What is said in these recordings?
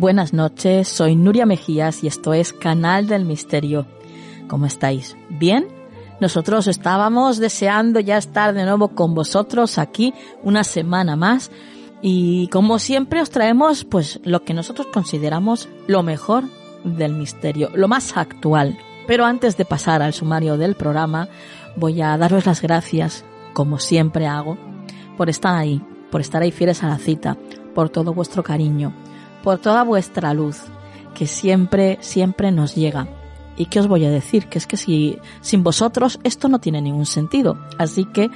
Buenas noches, soy Nuria Mejías y esto es Canal del Misterio. ¿Cómo estáis? ¿Bien? Nosotros estábamos deseando ya estar de nuevo con vosotros aquí una semana más y como siempre os traemos pues lo que nosotros consideramos lo mejor del misterio, lo más actual. Pero antes de pasar al sumario del programa, voy a daros las gracias, como siempre hago, por estar ahí, por estar ahí fieles a la cita, por todo vuestro cariño, por toda vuestra luz, que siempre, siempre nos llega. ¿Y qué os voy a decir? Que es que si, sin vosotros esto no tiene ningún sentido. Así que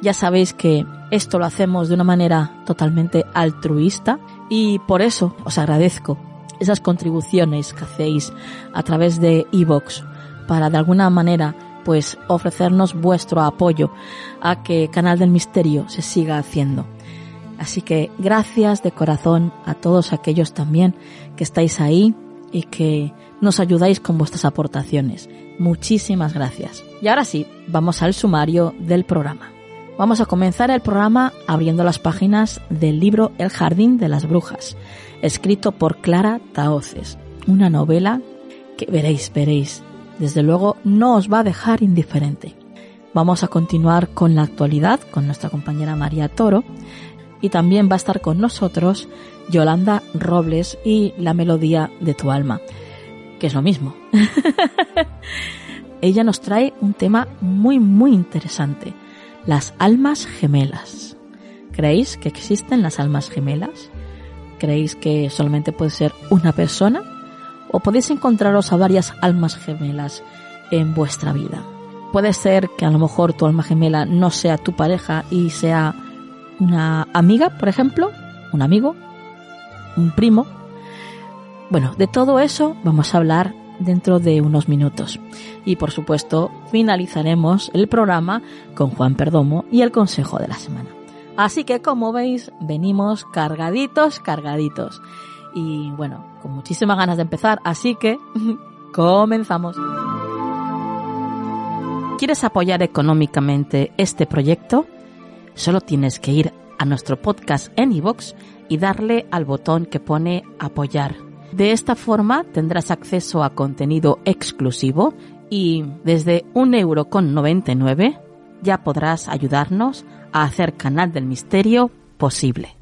ya sabéis que esto lo hacemos de una manera totalmente altruista y por eso os agradezco esas contribuciones que hacéis a través de iVox para de alguna manera pues ofrecernos vuestro apoyo a que Canal del Misterio se siga haciendo. Así que gracias de corazón a todos aquellos también que estáis ahí y que nos ayudáis con vuestras aportaciones. Muchísimas gracias. Y ahora sí, vamos al sumario del programa. Vamos a comenzar el programa abriendo las páginas del libro El Jardín de las Brujas, escrito por Clara Taoces, una novela que veréis, veréis, desde luego no os va a dejar indiferente. Vamos a continuar con la actualidad con nuestra compañera María Toro, y también va a estar con nosotros Yolanda Robles y la melodía de tu alma, que es lo mismo. Ella nos trae un tema muy muy interesante, las almas gemelas. ¿Creéis que existen las almas gemelas? ¿Creéis que solamente puede ser una persona? ¿O podéis encontraros a varias almas gemelas en vuestra vida? Puede ser que a lo mejor tu alma gemela no sea tu pareja y sea una amiga, por ejemplo, un amigo, un primo. Bueno, de todo eso vamos a hablar dentro de unos minutos. Y por supuesto, finalizaremos el programa con Juan Perdomo y el consejo de la semana. Así que como veis, venimos cargaditos, cargaditos. Y bueno, con muchísimas ganas de empezar, así que comenzamos. ¿Quieres apoyar económicamente este proyecto? Solo tienes que ir a nuestro podcast en iVoox y darle al botón que pone apoyar. De esta forma tendrás acceso a contenido exclusivo y desde un euro con 99 ya podrás ayudarnos a hacer Canal del Misterio posible.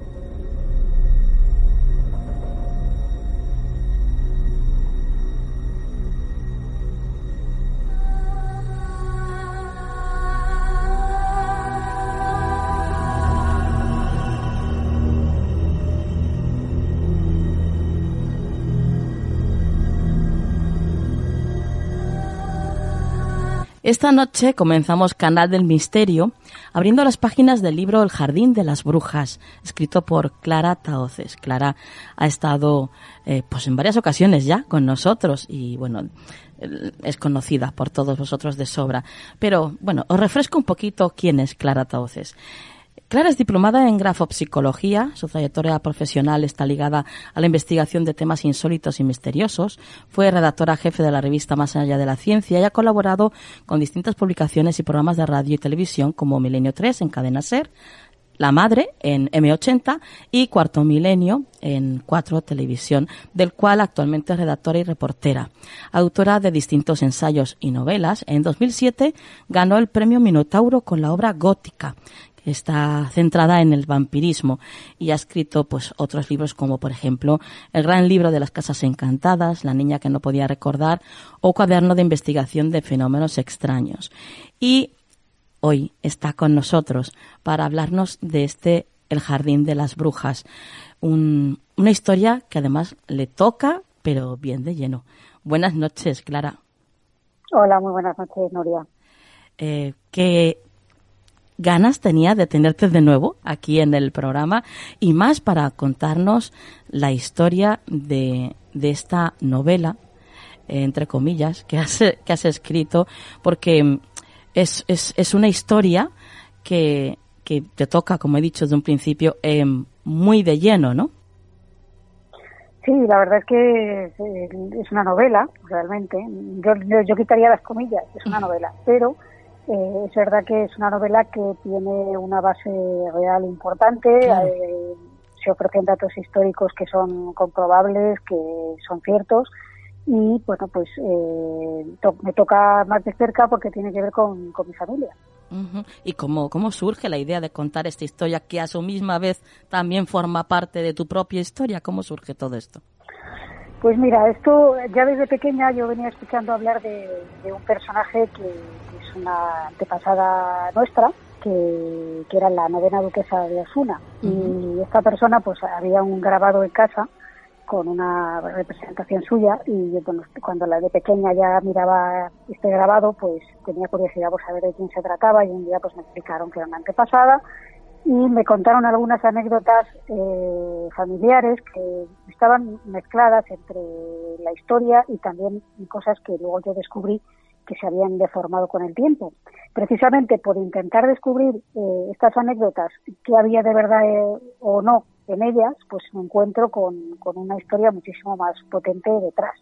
Esta noche comenzamos Canal del Misterio abriendo las páginas del libro El Jardín de las Brujas, escrito por Clara Taoces. Clara ha estado eh, pues en varias ocasiones ya con nosotros y bueno, es conocida por todos vosotros de sobra. Pero bueno, os refresco un poquito quién es Clara Taoces. Clara es diplomada en grafopsicología, su trayectoria profesional está ligada a la investigación de temas insólitos y misteriosos. Fue redactora jefe de la revista Más allá de la ciencia y ha colaborado con distintas publicaciones y programas de radio y televisión como Milenio 3 en Cadena Ser, La Madre en M80 y Cuarto Milenio en Cuatro Televisión, del cual actualmente es redactora y reportera. Autora de distintos ensayos y novelas, en 2007 ganó el premio Minotauro con la obra Gótica, está centrada en el vampirismo y ha escrito pues otros libros como por ejemplo El gran libro de las casas encantadas, La niña que no podía recordar o Cuaderno de investigación de fenómenos extraños. Y hoy está con nosotros para hablarnos de este El Jardín de las Brujas. una historia que además le toca, pero bien de lleno. Buenas noches, Clara. Hola, muy buenas noches, Nuria. Eh, ¿Qué ganas tenía de tenerte de nuevo aquí en el programa y más para contarnos la historia de, de esta novela, entre comillas, que has, que has escrito, porque es, es, es una historia que, que te toca, como he dicho desde un principio, eh, muy de lleno, ¿no? Sí, la verdad es que es, una novela, realmente. Yo, yo, quitaría las comillas, es una novela, pero eh, es verdad que es una novela que tiene una base real importante. Eh, se ofrecen datos históricos que son comprobables, que son ciertos y bueno pues eh, me toca más de cerca porque tiene que ver con, mi familia. Y cómo cómo surge la idea de contar esta historia que a su misma vez también forma parte de tu propia historia cómo surge todo esto pues mira esto ya desde pequeña yo venía escuchando hablar de, un personaje que, es una antepasada nuestra que, que, era la novena duquesa de Osuna. Y esta persona pues había un grabado en casa con una representación suya y bueno, cuando la de pequeña ya miraba este grabado pues tenía curiosidad por saber de quién se trataba y un día pues me explicaron que era una antepasada y me contaron algunas anécdotas eh, familiares que estaban mezcladas entre la historia y también cosas que luego yo descubrí que se habían deformado con el tiempo. Precisamente por intentar descubrir eh, estas anécdotas, qué había de verdad eh, o no en ellas, pues me encuentro con, una historia muchísimo más potente detrás.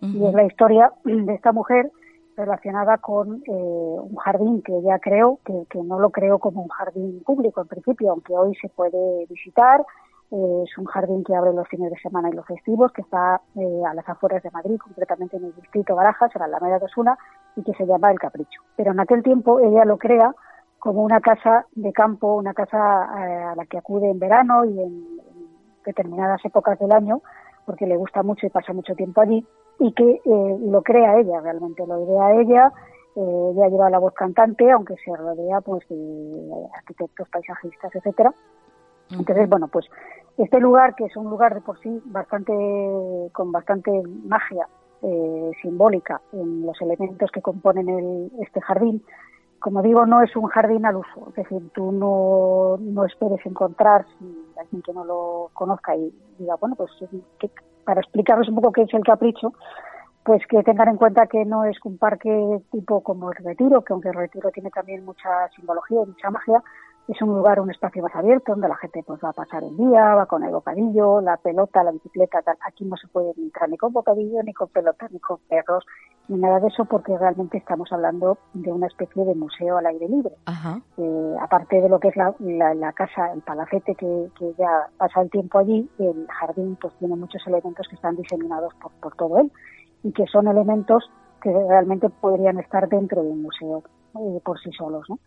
Y es la historia de esta mujer relacionada con eh, un jardín que ella creó, que, no lo creó como un jardín público en principio, aunque hoy se puede visitar. Eh, es un jardín que abre los fines de semana y los festivos, que está eh, a las afueras de Madrid, concretamente en el distrito Barajas, en la Alameda de Osuna, y que se llama El Capricho. Pero en aquel tiempo ella lo crea como una casa de campo, una casa eh, a la que acude en verano y en, determinadas épocas del año, porque le gusta mucho y pasa mucho tiempo allí, y que eh, lo crea ella realmente, lo idea ella, eh, ella lleva la voz cantante, aunque se rodea pues de arquitectos, paisajistas, etcétera. Entonces, bueno, pues este lugar, que es un lugar de por sí bastante, con bastante magia eh, simbólica en los elementos que componen el, este jardín, como digo, no es un jardín al uso, es decir, tú no, no esperes encontrar, si alguien que no lo conozca y diga, bueno, pues para explicaros un poco qué es el capricho, pues que tengan en cuenta que no es un parque tipo como el Retiro, que aunque el Retiro tiene también mucha simbología y mucha magia, es un lugar, un espacio más abierto donde la gente pues va a pasar el día, va con el bocadillo, la pelota, la bicicleta, tal. Aquí no se puede entrar ni con bocadillo, ni con pelota, ni con perros, ni nada de eso porque realmente estamos hablando de una especie de museo al aire libre. Eh, aparte de lo que es la, la, casa, el palacete que, que, ya pasa el tiempo allí, el jardín pues tiene muchos elementos que están diseminados por, por todo él y que son elementos que realmente podrían estar dentro de un museo eh, por sí solos, ¿no?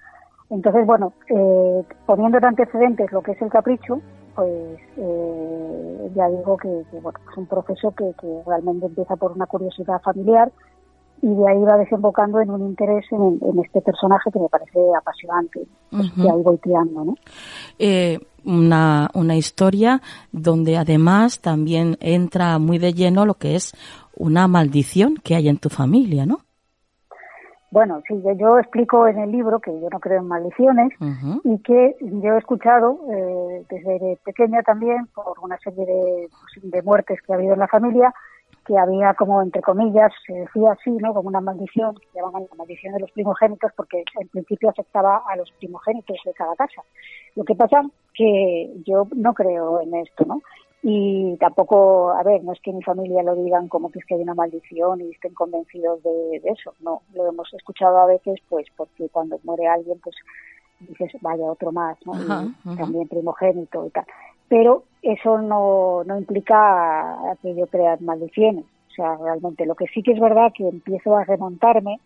Entonces, bueno, eh, poniendo de antecedentes lo que es el capricho, pues eh, ya digo que, bueno, es un proceso que, realmente empieza por una curiosidad familiar y de ahí va desembocando en un interés en, este personaje que me parece apasionante, pues, que ahí voy tirando, ¿no? Eh, una, una historia donde además también entra muy de lleno lo que es una maldición que hay en tu familia, ¿no? Bueno, sí, yo, explico en el libro que yo no creo en maldiciones y que yo he escuchado eh, desde pequeña también por una serie de, pues, de, muertes que ha habido en la familia que había como entre comillas se decía así, ¿no? Como una maldición, que llamaban la maldición de los primogénitos porque en principio afectaba a los primogénitos de cada casa. Lo que pasa que yo no creo en esto, ¿no? Y tampoco, a ver, no es que mi familia lo digan como que es que hay una maldición y estén convencidos de, eso, no, lo hemos escuchado a veces pues porque cuando muere alguien pues dices, vaya, otro más, ¿no? También primogénito y tal. Pero eso no, no implica que yo crea maldiciones. O sea, realmente lo que sí que es verdad que empiezo a remontarme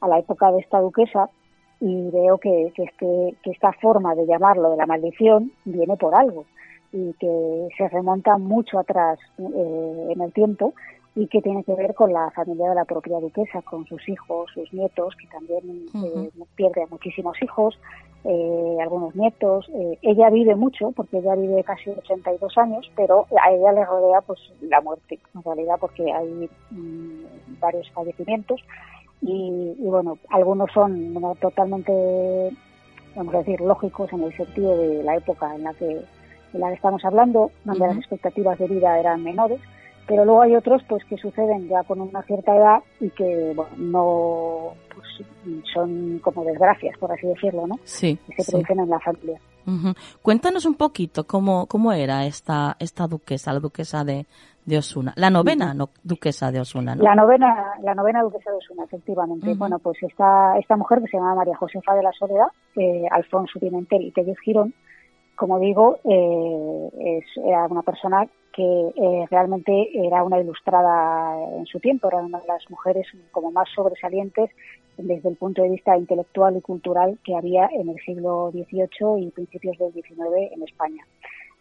a la época de esta duquesa y veo que, que, este, que esta forma de llamarlo de la maldición viene por algo y que se remonta mucho atrás eh, en el tiempo y que tiene que ver con la familia de la propia duquesa, con sus hijos, sus nietos, que también eh, pierde a muchísimos hijos, eh, algunos nietos. Eh, ella vive mucho, porque ella vive casi 82 años, pero a ella le rodea pues la muerte, en realidad, porque hay mm, varios fallecimientos. Y, bueno, algunos son totalmente, vamos a decir, lógicos en el sentido de la época en la que, en la que estamos hablando, donde las expectativas de vida eran menores pero luego hay otros pues que suceden ya con una cierta edad y que bueno, no pues, son como desgracias por así decirlo no sí que se producen en la familia. Cuéntanos un poquito cómo cómo era esta esta duquesa la duquesa de, de Osuna. La novena no, duquesa de Osuna ¿no? la novena la novena duquesa de Osuna efectivamente. Bueno pues esta esta mujer que se llama María Josefa de la Soledad eh, Alfonso Pimentel y Tellez Girón como digo, eh, es, era una persona que eh, realmente era una ilustrada en su tiempo, era una de las mujeres como más sobresalientes desde el punto de vista intelectual y cultural que había en el siglo XVIII y principios del XIX en España.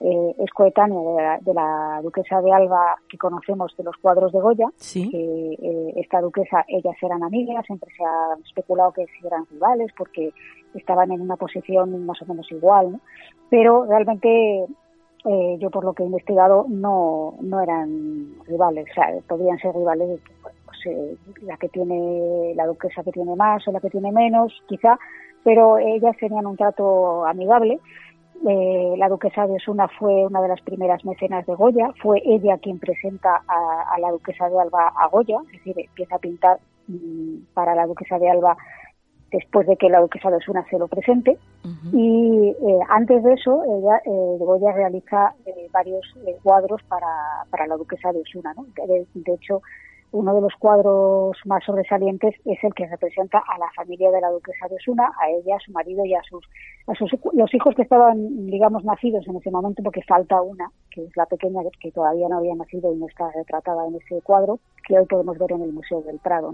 Eh, es coetánea de la, duquesa de Alba que conocemos de los cuadros de Goya, que eh, esta duquesa, ellas eran amigas, siempre se ha especulado que eran rivales porque estaban en una posición más o menos igual, pero realmente eh, yo por lo que he investigado no, no eran rivales, o sea, podrían ser rivales pues, eh, la que tiene, la duquesa que tiene más o la que tiene menos, quizá, pero ellas tenían un trato amigable. Eh, la duquesa de Osuna fue una de las primeras mecenas de Goya, fue ella quien presenta a, a la duquesa de Alba a Goya, es decir, empieza a pintar mm, para la duquesa de Alba después de que la duquesa de Osuna se lo presente. Y eh, antes de eso, ella, eh, Goya realiza eh, varios eh, cuadros para, para la duquesa de Osuna. ¿no? de, hecho, uno de los cuadros más sobresalientes es el que representa a la familia de la duquesa de Osuna, a ella, a su marido y a sus, a sus los hijos que estaban, digamos, nacidos en ese momento, porque falta una, que es la pequeña que todavía no había nacido y no está retratada en ese cuadro, que hoy podemos ver en el Museo del Prado.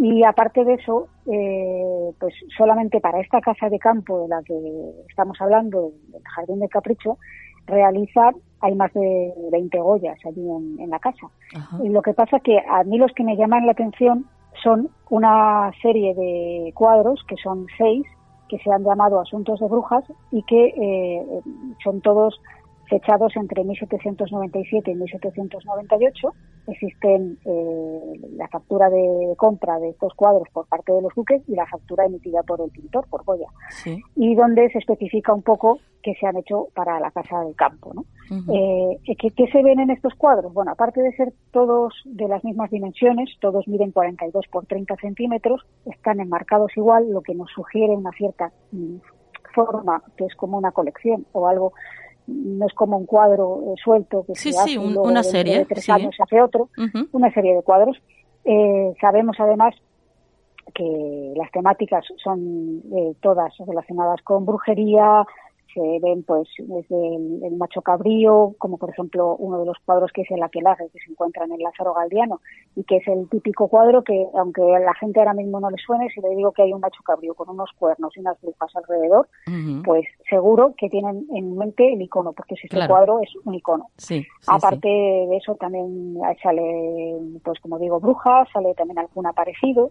Y aparte de eso, eh, pues solamente para esta casa de campo de la que estamos hablando, el Jardín de Capricho, realizar hay más de 20 Goyas allí en, la casa. Y lo que pasa que a mí los que me llaman la atención son una serie de cuadros, que son seis, que se han llamado Asuntos de Brujas y que eh, son todos fechados entre 1797 y 1798. Existen eh, la factura de compra de estos cuadros por parte de los duques y la factura emitida por el pintor, por Goya, y donde se especifica un poco que se han hecho para la Casa del Campo. ¿no? Eh, ¿qué, se ven en estos cuadros? Bueno, aparte de ser todos de las mismas dimensiones, todos miden 42 por 30 centímetros, están enmarcados igual, lo que nos sugiere una cierta mm, forma, que es como una colección o algo no es como un cuadro eh, suelto que se hace una serie, de tres años se hace otro, una serie de cuadros. Eh, sabemos además que las temáticas son eh, todas relacionadas con brujería, se ven pues desde el, macho cabrío, como por ejemplo uno de los cuadros que es el aquelaje que se encuentra en el Lázaro Galdiano y que es el típico cuadro que aunque a la gente ahora mismo no le suene, si le digo que hay un macho cabrío con unos cuernos y unas brujas alrededor, pues seguro que tienen en mente el icono, porque si este cuadro es un icono. Aparte de eso también sale, pues como digo, brujas, sale también algún aparecido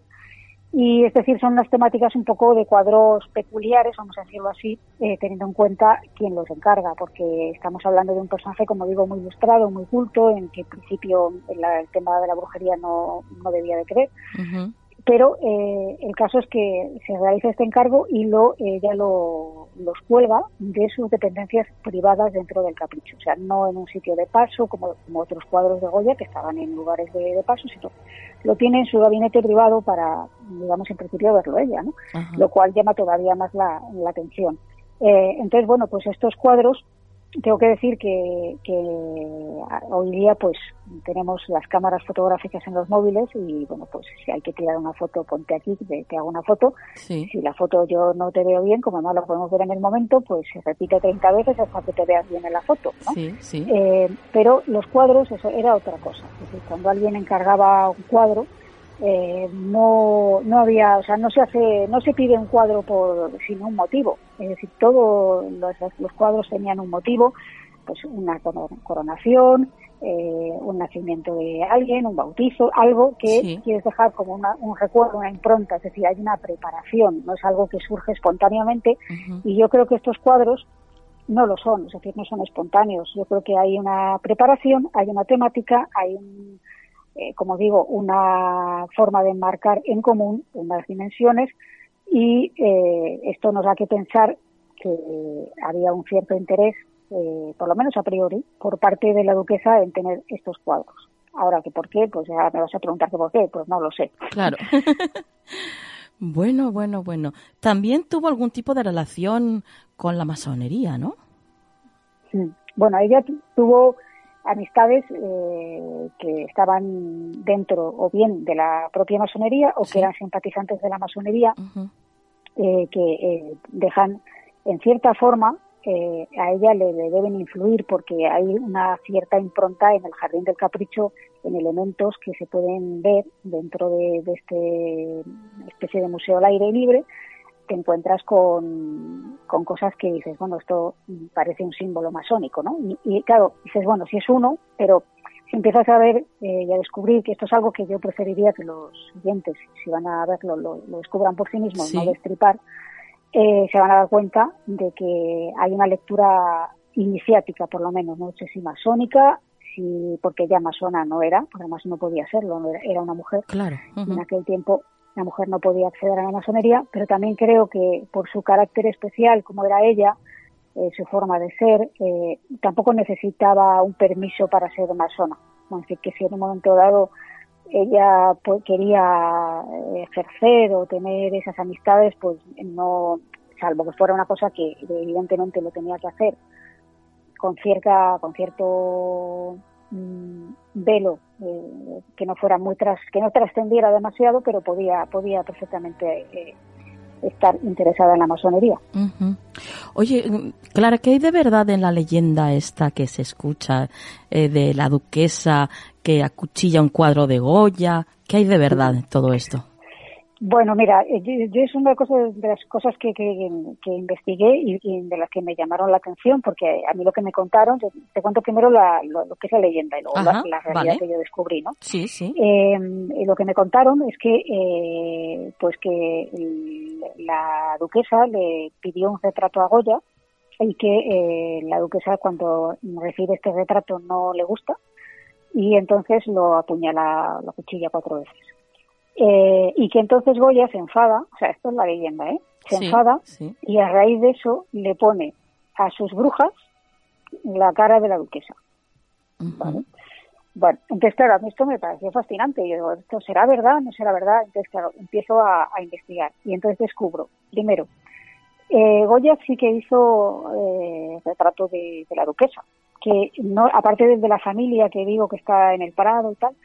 y es decir, son unas temáticas un poco de cuadros peculiares, vamos a decirlo así, eh, teniendo en cuenta quién los encarga, porque estamos hablando de un personaje, como digo, muy ilustrado, muy culto, en que en principio el, tema de la brujería no, no debía de creer pero eh, el caso es que se realiza este encargo y lo ella lo, los cuelga de sus dependencias privadas dentro del capricho, o sea, no en un sitio de paso como, otros cuadros de Goya que estaban en lugares de, paso, sino lo tiene en su gabinete privado para, digamos, en principio verlo ella, ¿no? Lo cual llama todavía más la, atención. Eh, entonces, bueno, pues estos cuadros tengo que decir que, hoy día pues tenemos las cámaras fotográficas en los móviles y bueno pues si hay que tirar una foto ponte aquí te, hago una foto. Si la foto yo no te veo bien como no la podemos ver en el momento pues se repite 30 veces hasta que te veas bien en la foto eh, pero los cuadros eso era otra cosa. Es decir, cuando alguien encargaba un cuadro eh, no no había o sea no se hace no se pide un cuadro por sin un motivo. Es decir todos los, cuadros tenían un motivo pues una coronación eh, un nacimiento de alguien un bautizo algo que quieres dejar como un recuerdo una impronta. Es decir hay una preparación no es algo que surge espontáneamente. Y yo creo que estos cuadros no lo son es decir no son espontáneos. Yo creo que hay una preparación hay una temática hay un eh, como digo, una forma de enmarcar en común unas dimensiones y eh, esto nos da que pensar que había un cierto interés, eh, por lo menos a priori, por parte de la duquesa en tener estos cuadros. Ahora, que por qué, pues ya me vas a preguntar que por qué, pues no lo sé. Claro. bueno, bueno, bueno. También tuvo algún tipo de relación con la masonería, ¿no? Bueno, ella tuvo amistades eh, que estaban dentro o bien de la propia masonería o que eran simpatizantes de la masonería, eh, que eh, dejan en cierta forma a ella le, deben influir porque hay una cierta impronta en el jardín del capricho en elementos que se pueden ver dentro de, de este especie de museo al aire libre te encuentras con, con cosas que dices, bueno, esto parece un símbolo masónico, ¿no? Y, claro, dices, bueno, si es uno, pero si empiezas a ver eh, y a descubrir que esto es algo que yo preferiría que los siguientes, si van a verlo, lo, descubran por sí mismos, no destripar, eh, se van a dar cuenta de que hay una lectura iniciática, por lo menos, no sé si masónica, si, porque ella masona no era, porque además no podía serlo, era, una mujer. Claro. En aquel tiempo la mujer no podía acceder a la masonería, pero también creo que por su carácter especial, como era ella, eh, su forma de ser, eh, tampoco necesitaba un permiso para ser masona. Así que si en un momento dado ella pues, quería eh, ejercer o tener esas amistades, pues no, salvo que fuera una cosa que evidentemente lo tenía que hacer con cierta, con cierto Mm, velo eh, que no fuera muy tras, que no trascendiera demasiado, pero podía podía perfectamente eh, estar interesada en la masonería. Oye, Clara, ¿qué hay de verdad en la leyenda esta que se escucha eh, de la duquesa que acuchilla un cuadro de Goya? ¿Qué hay de verdad en todo esto? Bueno, mira, eh, yo, es una de las cosas que, que, investigué y, de las que me llamaron la atención, porque a mí lo que me contaron, te, cuento primero la, lo, que es la leyenda y luego la, realidad que yo descubrí, ¿no? Sí, sí. Eh, lo que me contaron es que, eh, pues que la duquesa le pidió un retrato a Goya y que la duquesa cuando recibe este retrato no le gusta y entonces lo apuñala, la cuchilla cuatro veces. Eh, y que entonces Goya se enfada, o sea, esto es la leyenda, ¿eh? Se enfada y a raíz de eso le pone a sus brujas la cara de la duquesa. Bueno, entonces claro, a mí esto me pareció fascinante. Yo digo, ¿esto será verdad? ¿No será verdad? Entonces claro, empiezo a, investigar y entonces descubro, primero, eh, Goya sí que hizo eh, retrato de, de, la duquesa, que no, aparte de la familia que digo que está en el Prado y tal,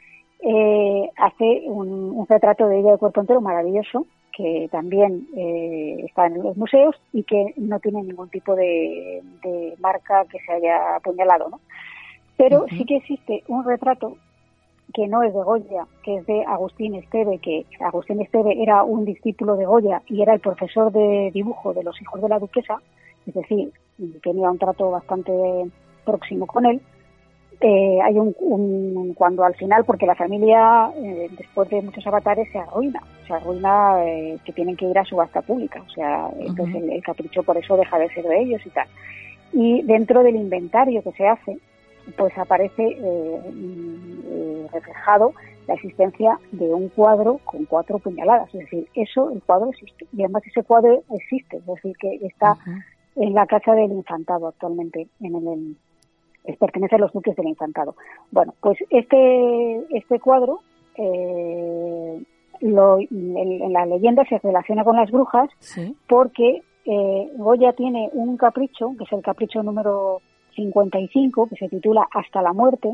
eh, hace un, retrato de ella de cuerpo entero maravilloso que también eh, está en los museos y que no tiene ningún tipo de, marca que se haya apuñalado, ¿no? Pero sí que existe un retrato que no es de Goya, que es de Agustín Esteve, que Agustín Esteve era un discípulo de Goya y era el profesor de dibujo de los hijos de la duquesa, es decir, tenía un trato bastante próximo con él, eh, hay un, cuando al final, porque la familia eh, después de muchos avatares se arruina, se arruina eh, que tienen que ir a subasta pública, o sea, entonces el, capricho por eso deja de ser de ellos y tal. Y dentro del inventario que se hace, pues aparece mm, reflejado la existencia de un cuadro con cuatro puñaladas, es decir, eso, el cuadro existe, y además ese cuadro existe, es decir, que está en la casa del infantado actualmente, en el, pertenece a los duques del infantado. Bueno, pues este, este cuadro, eh, en, la leyenda se relaciona con las brujas porque eh, Goya tiene un capricho, que es el capricho número 55 que se titula Hasta la muerte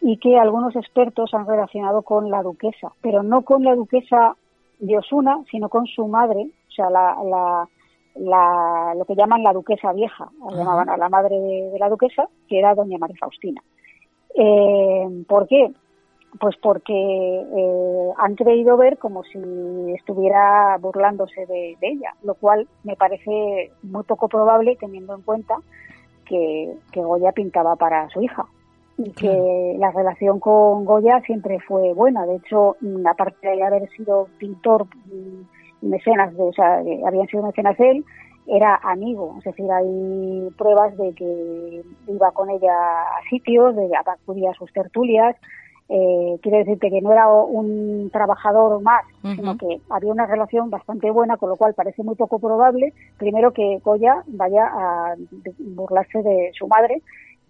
y que algunos expertos han relacionado con la duquesa, pero no con la duquesa de Osuna, sino con su madre, o sea, la, la, lo que llaman la duquesa vieja, llamaban a la madre de, la duquesa, que era doña María Faustina. Eh, ¿Por qué? Pues porque eh, han creído ver como si estuviera burlándose de, ella, lo cual me parece muy poco probable teniendo en cuenta que, que Goya pintaba para su hija y que la relación con Goya siempre fue buena. De hecho, mm, aparte de haber sido pintor y mecenas, de, o sea, habían sido mecenas de él, era amigo. Es decir, hay pruebas de que iba con ella a sitios, de acudía a sus tertulias. Eh, quiere decirte que no era un trabajador más, sino que había una relación bastante buena, con lo cual parece muy poco probable, primero, que Goya vaya a burlarse de su madre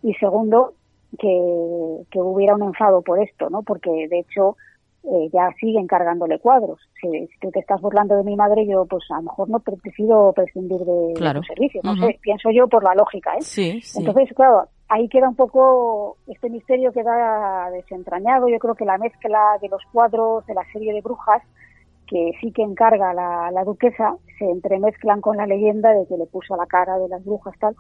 y segundo, que, que hubiera un enfado por esto, ¿no? Porque de hecho eh, ya siguen cargándole cuadros. Si, tú te estás burlando de mi madre, yo pues a lo mejor no decido prescindir de, tu servicio. No sé, pienso yo por la lógica, ¿eh? Sí, Entonces, claro, ahí queda un poco, este misterio queda desentrañado. Yo creo que la mezcla de los cuadros de la serie de brujas, que sí que encarga la, la duquesa, se entremezclan con la leyenda de que le puso la cara de las brujas tal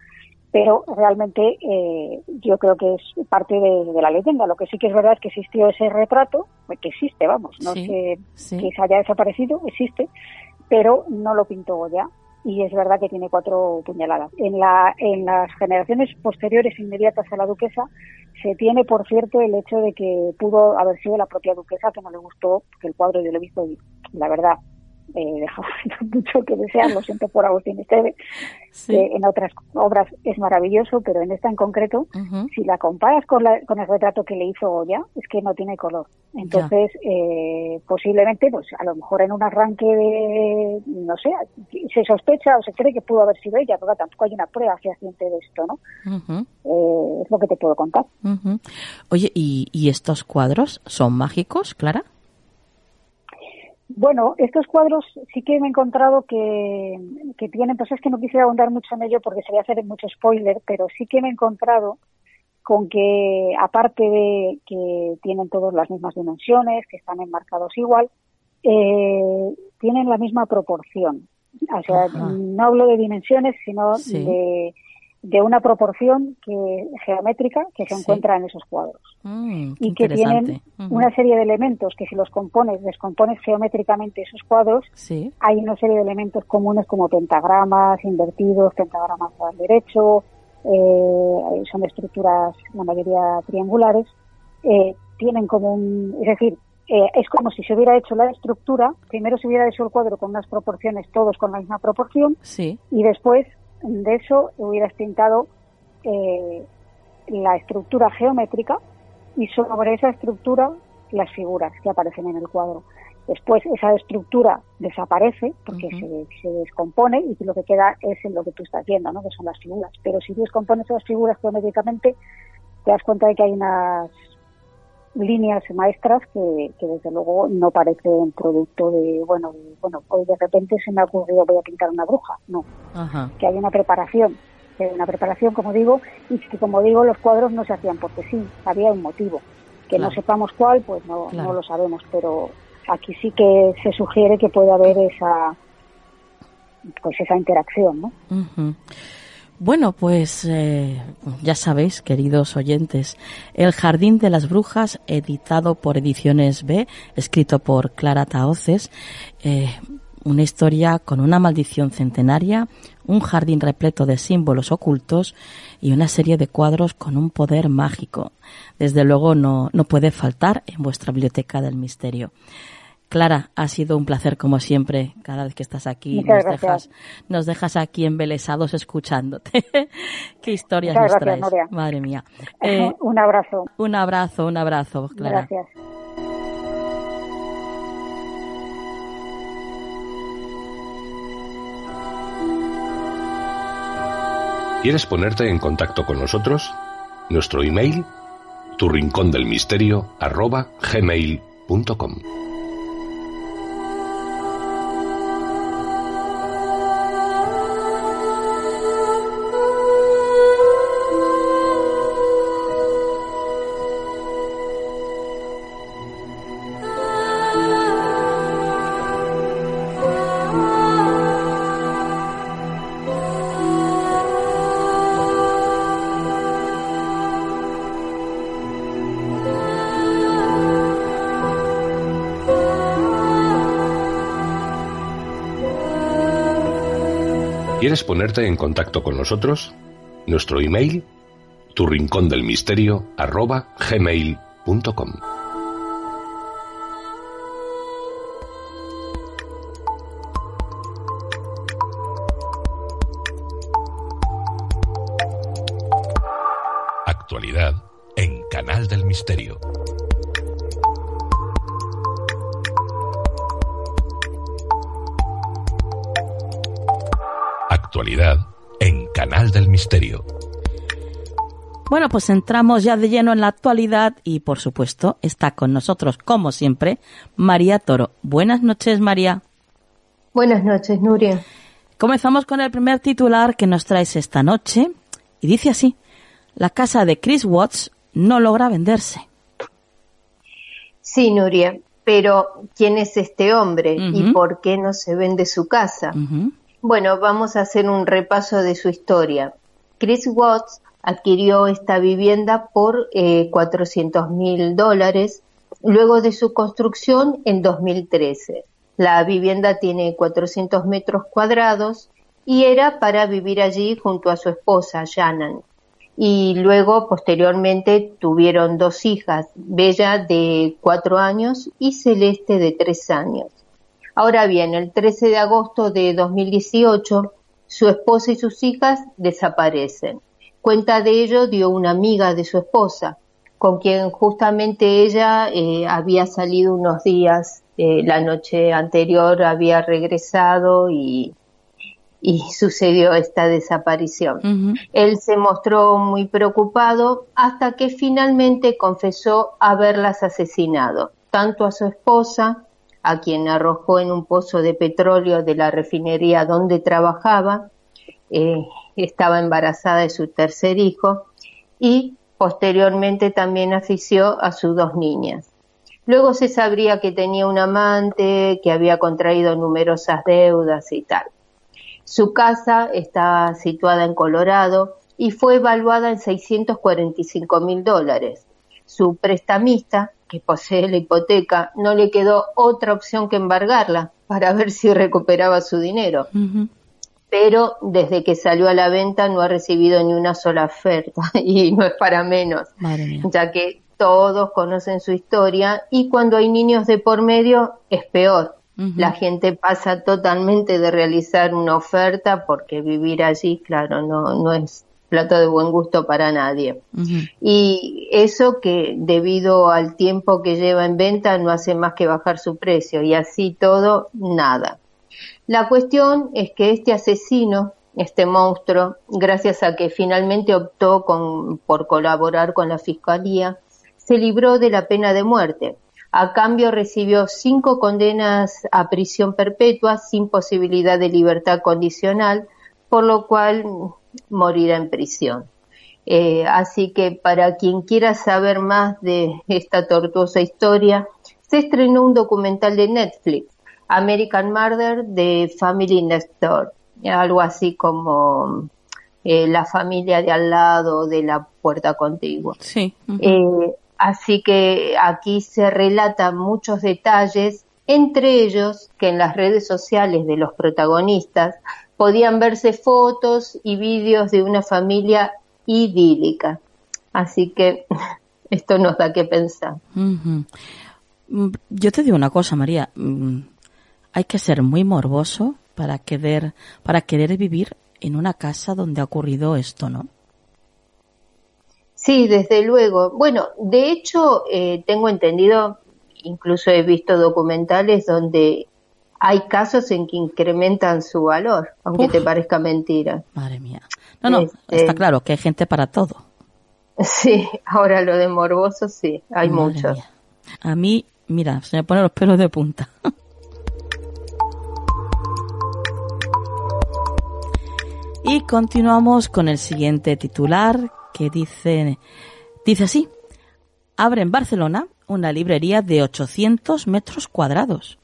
pero realmente eh, yo creo que es parte de, la leyenda. Lo que sí que es verdad es que existió ese retrato, que existe, vamos, no sé que se haya desaparecido, existe, pero no lo pintó Goya y es verdad que tiene cuatro puñaladas. En, la, en las generaciones posteriores inmediatas a la duquesa se tiene, por cierto, el hecho de que pudo haber sido la propia duquesa que no le gustó que el cuadro yo lo he visto y la verdad eh, dejaba mucho que desear, lo siento por Agustín Esteve, en otras obras es maravilloso, pero en esta en concreto, si la comparas con, la, con el retrato que le hizo Goya, es que no tiene color. Entonces, eh, posiblemente, pues a lo mejor en un arranque de, no sé, se sospecha o se cree que pudo haber sido ella, porque tampoco hay una prueba fehaciente de esto, ¿no? Eh, es lo que te puedo contar. Oye, ¿y, ¿y estos cuadros son mágicos, Clara? Bueno, estos cuadros sí que me he encontrado que, que tienen, pues es que no quisiera ahondar mucho en ello porque sería hacer mucho spoiler, pero sí que me he encontrado con que, aparte de que tienen todas las mismas dimensiones, que están enmarcados igual, eh, tienen la misma proporción. O sea, no hablo de dimensiones, sino de de una proporción que geométrica que se encuentra en esos cuadros. Mm, y que tienen una serie de elementos que si los compones, descompones geométricamente esos cuadros, hay una serie de elementos comunes como pentagramas invertidos, pentagramas al derecho, eh, son estructuras la mayoría triangulares, eh, tienen como un, es decir, eh, es como si se hubiera hecho la estructura, primero se hubiera hecho el cuadro con unas proporciones, todos con la misma proporción, y después de eso hubieras pintado eh, la estructura geométrica y sobre esa estructura las figuras que aparecen en el cuadro. Después esa estructura desaparece porque se, descompone y lo que queda es en lo que tú estás viendo, ¿no? que son las figuras. Pero si descompones esas figuras geométricamente, te das cuenta de que hay unas líneas maestras que, desde luego no parecen producto de, bueno, bueno, hoy de repente se me ha ocurrido voy a pintar una bruja, no, que hay una preparación, que hay una preparación, como digo, y que como digo, los cuadros no se hacían porque sí, había un motivo, que no sepamos cuál, pues no, no lo sabemos, pero aquí sí que se sugiere que puede haber esa, pues esa interacción, ¿no? Bueno, pues eh, ya sabéis, queridos oyentes, El Jardín de las Brujas, editado por Ediciones B, escrito por Clara Taoces, eh, una historia con una maldición centenaria, un jardín repleto de símbolos ocultos y una serie de cuadros con un poder mágico. Desde luego no, no puede faltar en vuestra biblioteca del misterio. Clara, ha sido un placer como siempre, cada vez que estás aquí, nos dejas, nos dejas aquí embelesados escuchándote. Qué historias nos traes. Madre mía. Eh, un abrazo. Un abrazo, un abrazo, Clara. Gracias. ¿Quieres ponerte en contacto con nosotros? Nuestro email, tu rincón del misterio, arroba gmail.com. ¿Quieres ponerte en contacto con nosotros? Nuestro email, tu del misterio, arroba. Bueno, pues entramos ya de lleno en la actualidad y por supuesto está con nosotros, como siempre, María Toro. Buenas noches, María. Buenas noches, Nuria. Comenzamos con el primer titular que nos traes esta noche y dice así, la casa de Chris Watts no logra venderse. Sí, Nuria, pero ¿quién es este hombre y por qué no se vende su casa? Bueno, vamos a hacer un repaso de su historia. Chris Watts adquirió esta vivienda por eh, 400 mil dólares luego de su construcción en 2013. La vivienda tiene 400 metros cuadrados y era para vivir allí junto a su esposa, Shannon y luego posteriormente tuvieron dos hijas, Bella de cuatro años y Celeste de tres años. Ahora bien, el 13 de agosto de 2018, su esposa y sus hijas desaparecen. Cuenta de ello dio una amiga de su esposa, con quien justamente ella eh, había salido unos días, eh, la noche anterior había regresado y y sucedió esta desaparición. Él se mostró muy preocupado hasta que finalmente confesó haberlas asesinado, tanto a su esposa, a quien arrojó en un pozo de petróleo de la refinería donde trabajaba, eh, estaba embarazada de su tercer hijo, y posteriormente también asfixió a sus dos niñas. Luego se sabría que tenía un amante, que había contraído numerosas deudas y tal. Su casa está situada en Colorado y fue evaluada en 645 mil dólares. Su prestamista, que posee la hipoteca, no le quedó otra opción que embargarla para ver si recuperaba su dinero. Pero desde que salió a la venta no ha recibido ni una sola oferta y no es para menos, ya que todos conocen su historia y cuando hay niños de por medio es peor la gente pasa totalmente de realizar una oferta porque vivir allí, claro, no, no es plato de buen gusto para nadie. Y eso que debido al tiempo que lleva en venta no hace más que bajar su precio y así todo, nada. La cuestión es que este asesino, este monstruo, gracias a que finalmente optó con, por colaborar con la fiscalía, se libró de la pena de muerte a cambio recibió cinco condenas a prisión perpetua sin posibilidad de libertad condicional, por lo cual morirá en prisión. Eh, así que para quien quiera saber más de esta tortuosa historia, se estrenó un documental de Netflix, American Murder de Family Next Door, algo así como eh, la familia de al lado de la puerta contigua. Sí. Así que aquí se relatan muchos detalles, entre ellos que en las redes sociales de los protagonistas podían verse fotos y vídeos de una familia idílica. Así que esto nos da que pensar. Mm, yo te digo una cosa, María. Hay que ser muy morboso para querer, para querer vivir en una casa donde ha ocurrido esto, ¿no? Sí, desde luego. Bueno, de hecho, eh, tengo entendido, incluso he visto documentales donde hay casos en que incrementan su valor, aunque te parezca mentira. Madre mía. No, no, este, está claro que hay gente para todo. Sí, ahora lo de morboso sí, hay muchos. A mí, mira, se me ponen los pelos de punta. y continuamos con el siguiente titular que dice, dice así, abre en Barcelona una librería de 800 metros cuadrados.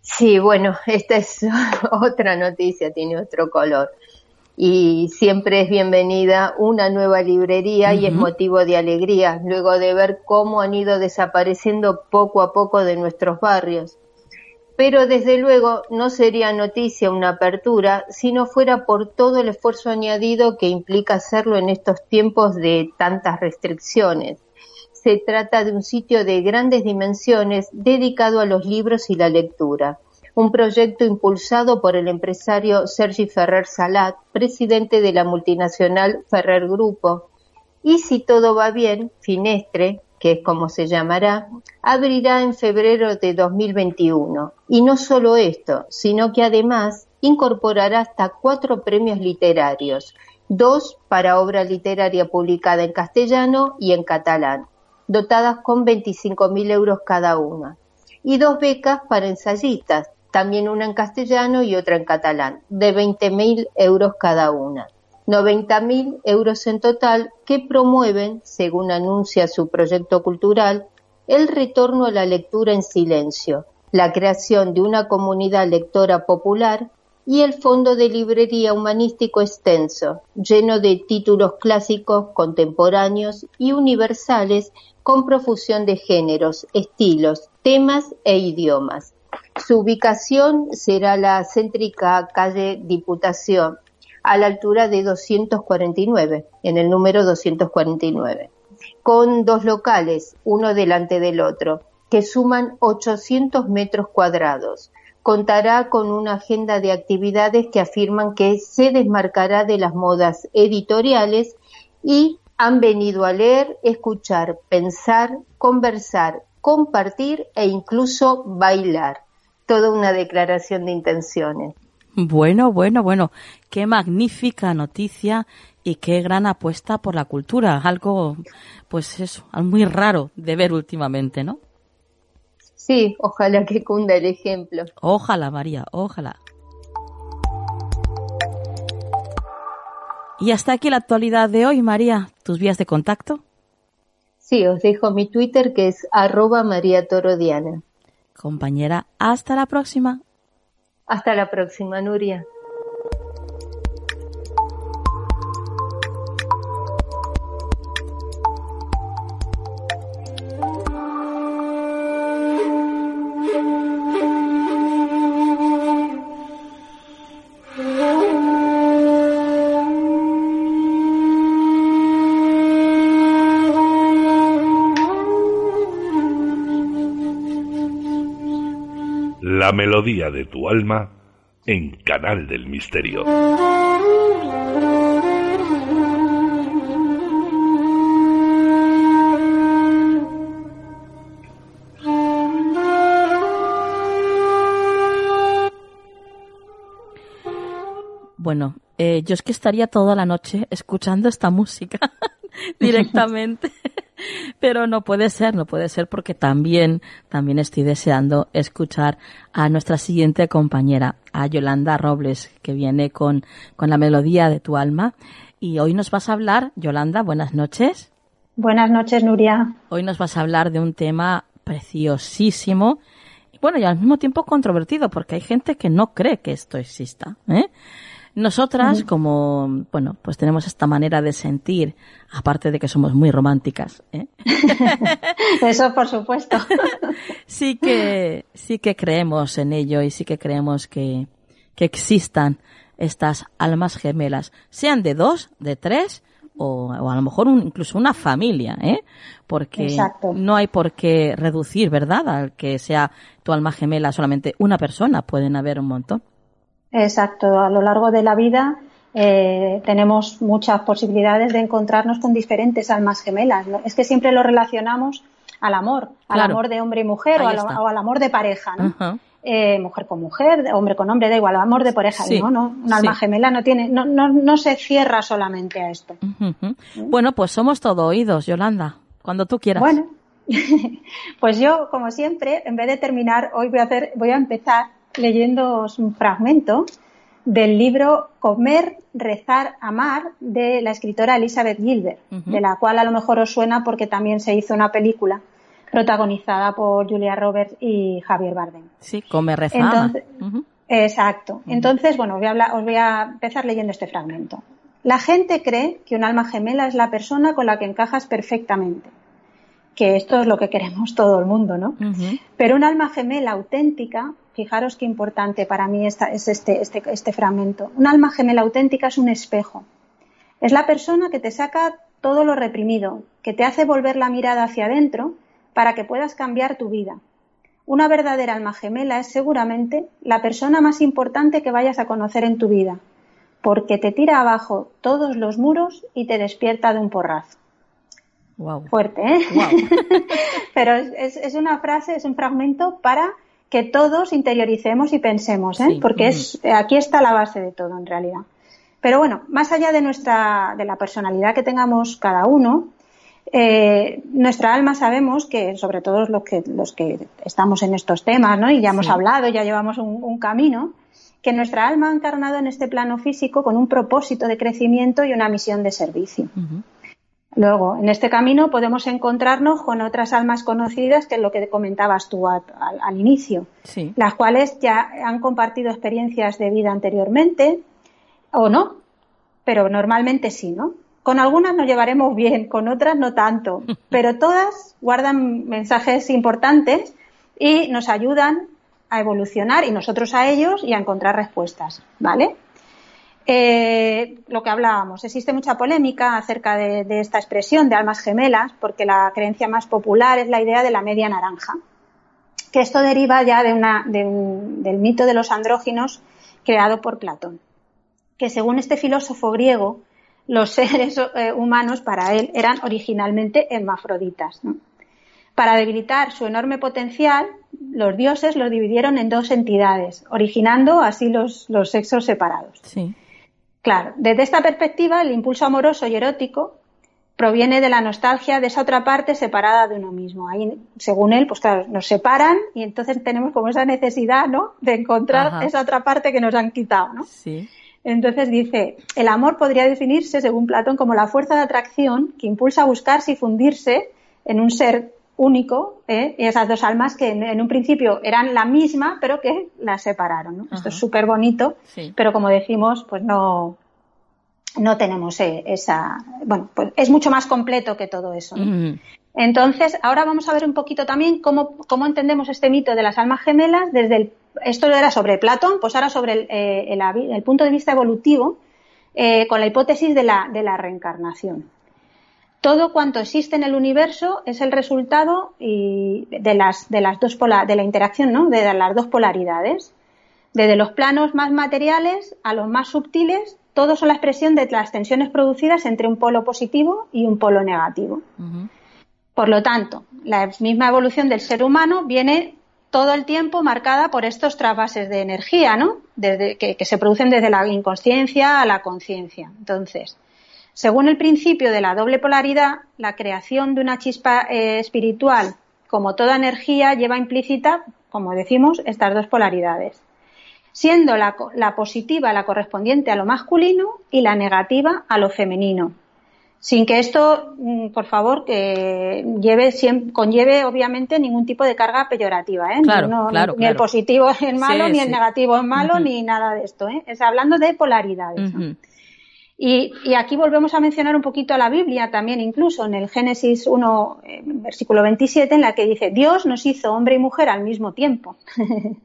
Sí, bueno, esta es otra noticia, tiene otro color. Y siempre es bienvenida una nueva librería y es motivo de alegría luego de ver cómo han ido desapareciendo poco a poco de nuestros barrios. Pero desde luego no sería noticia una apertura si no fuera por todo el esfuerzo añadido que implica hacerlo en estos tiempos de tantas restricciones. Se trata de un sitio de grandes dimensiones dedicado a los libros y la lectura, un proyecto impulsado por el empresario Sergi Ferrer Salat, presidente de la multinacional Ferrer Grupo, y si todo va bien, Finestre, que es como se llamará, abrirá en febrero de 2021. Y no solo esto, sino que además incorporará hasta cuatro premios literarios, dos para obra literaria publicada en castellano y en catalán, dotadas con 25.000 euros cada una, y dos becas para ensayistas, también una en castellano y otra en catalán, de 20.000 euros cada una. 90.000 euros en total que promueven, según anuncia su proyecto cultural, el retorno a la lectura en silencio, la creación de una comunidad lectora popular y el fondo de librería humanístico extenso, lleno de títulos clásicos, contemporáneos y universales con profusión de géneros, estilos, temas e idiomas. Su ubicación será la céntrica calle Diputación, a la altura de 249, en el número 249, con dos locales, uno delante del otro, que suman 800 metros cuadrados. Contará con una agenda de actividades que afirman que se desmarcará de las modas editoriales y han venido a leer, escuchar, pensar, conversar, compartir e incluso bailar. Toda una declaración de intenciones. Bueno, bueno, bueno, qué magnífica noticia y qué gran apuesta por la cultura, algo, pues eso, muy raro de ver últimamente, ¿no? Sí, ojalá que cunda el ejemplo. Ojalá, María, ojalá. Y hasta aquí la actualidad de hoy, María. ¿Tus vías de contacto? Sí, os dejo mi Twitter que es arroba María Torodiana. Compañera, hasta la próxima. Hasta la próxima, Nuria. La melodía de tu alma en Canal del Misterio. Bueno, eh, yo es que estaría toda la noche escuchando esta música directamente. Pero no puede ser, no puede ser porque también, también estoy deseando escuchar a nuestra siguiente compañera, a Yolanda Robles, que viene con, con la melodía de tu alma. Y hoy nos vas a hablar, Yolanda, buenas noches. Buenas noches, Nuria. Hoy nos vas a hablar de un tema preciosísimo bueno, y al mismo tiempo controvertido, porque hay gente que no cree que esto exista. ¿eh? Nosotras, como, bueno, pues tenemos esta manera de sentir, aparte de que somos muy románticas, ¿eh? Eso por supuesto. sí que, sí que creemos en ello y sí que creemos que, que existan estas almas gemelas, sean de dos, de tres, o, o, a lo mejor incluso una familia, ¿eh? Porque no hay por qué reducir, ¿verdad? Al que sea tu alma gemela solamente una persona, pueden haber un montón. Exacto, a lo largo de la vida eh, tenemos muchas posibilidades de encontrarnos con diferentes almas gemelas. Es que siempre lo relacionamos al amor, al amor de hombre y mujer o al, amor de pareja, ¿no? Eh, mujer con mujer, hombre con hombre, da igual, amor de pareja, ¿no? ¿no? Un alma gemela no tiene, no, no, no se cierra solamente a esto. Bueno, pues somos todo oídos, Yolanda, cuando tú quieras. Bueno, pues yo, como siempre, en vez de terminar, hoy voy a hacer, voy a empezar leyendo un fragmento del libro Comer, Rezar, Amar de la escritora Elizabeth Gilbert, de la cual a lo mejor os suena porque también se hizo una película protagonizada por Julia Roberts y Javier Bardem. Sí, Comer, Rezar. Exacto. Entonces, bueno, os voy, a os voy a empezar leyendo este fragmento. La gente cree que un alma gemela es la persona con la que encajas perfectamente que esto es lo que queremos todo el mundo, ¿no? Pero un alma gemela auténtica fijaros qué importante para mí es este, este, este fragmento. Un alma gemela auténtica es un espejo. Es la persona que te saca todo lo reprimido, que te hace volver la mirada hacia adentro para que puedas cambiar tu vida. Una verdadera alma gemela es seguramente la persona más importante que vayas a conocer en tu vida, porque te tira abajo todos los muros y te despierta de un porrazo. Fuerte, ¿eh? Pero es, una frase, es un fragmento para que todos interioricemos y pensemos, ¿eh? Porque es, aquí está la base de todo, en realidad. Pero bueno, más allá de nuestra, de la personalidad que tengamos cada uno, eh, nuestra alma sabemos que, sobre todo los que, los que estamos en estos temas, ¿no? Y ya hemos hablado, ya llevamos un, camino, que nuestra alma ha encarnado en este plano físico con un propósito de crecimiento y una misión de servicio. Luego, en este camino podemos encontrarnos con otras almas conocidas, que es lo que comentabas tú al, inicio, las cuales ya han compartido experiencias de vida anteriormente, o no, pero normalmente sí, ¿no? Con algunas nos llevaremos bien, con otras no tanto, pero todas guardan mensajes importantes y nos ayudan a evolucionar y nosotros a ellos y a encontrar respuestas, ¿vale? Eh, lo que hablábamos, existe mucha polémica acerca de, esta expresión de almas gemelas, porque la creencia más popular es la idea de la media naranja, que esto deriva ya de una, del mito de los andróginos creado por Platón, que según este filósofo griego, los seres eh, humanos para él eran originalmente hermafroditas. Para debilitar su enorme potencial, los dioses los dividieron en dos entidades, originando así los, los sexos separados. Sí. Claro, desde esta perspectiva, el impulso amoroso y erótico proviene de la nostalgia de esa otra parte separada de uno mismo. Ahí, según él, pues claro, nos separan y entonces tenemos como esa necesidad, ¿no? De encontrar esa otra parte que nos han quitado, ¿no? Sí. Entonces dice, el amor podría definirse, según Platón, como la fuerza de atracción que impulsa a buscarse y fundirse en un ser único, ¿eh? y esas dos almas que en, un principio eran la misma, pero que las separaron. Esto es súper bonito, pero como decimos, pues no, no tenemos eh, esa. Bueno, pues es mucho más completo que todo eso. Entonces, ahora vamos a ver un poquito también cómo, cómo entendemos este mito de las almas gemelas desde el. Esto era sobre Platón, pues ahora sobre el, eh, el, punto de vista evolutivo, con la hipótesis de la, de la reencarnación todo cuanto existe en el universo es el resultado de las, de las dos de la interacción, ¿no? De las dos polaridades. Desde los planos más materiales a los más subtiles, todos son la expresión de las tensiones producidas entre un polo positivo y un polo negativo. Por lo tanto, la misma evolución del ser humano viene todo el tiempo marcada por estos trasvases de energía, ¿no? Desde, que, que se producen desde la inconsciencia a la conciencia. Entonces, según el principio de la doble polaridad, la creación de una chispa eh, espiritual, como toda energía, lleva implícita, como decimos, estas dos polaridades, siendo la, positiva la correspondiente a lo masculino y la negativa a lo femenino. Sin que esto, mm, por favor, que lleve, conlleve obviamente ningún tipo de carga peyorativa, ¿eh? ni, el positivo es malo, ni el negativo es malo, ni nada de esto, ¿eh? Es hablando de polaridades. Y, aquí volvemos a mencionar un poquito a la Biblia también, incluso en el Génesis 1, eh, versículo 27, en la que dice, Dios nos hizo hombre y mujer al mismo tiempo.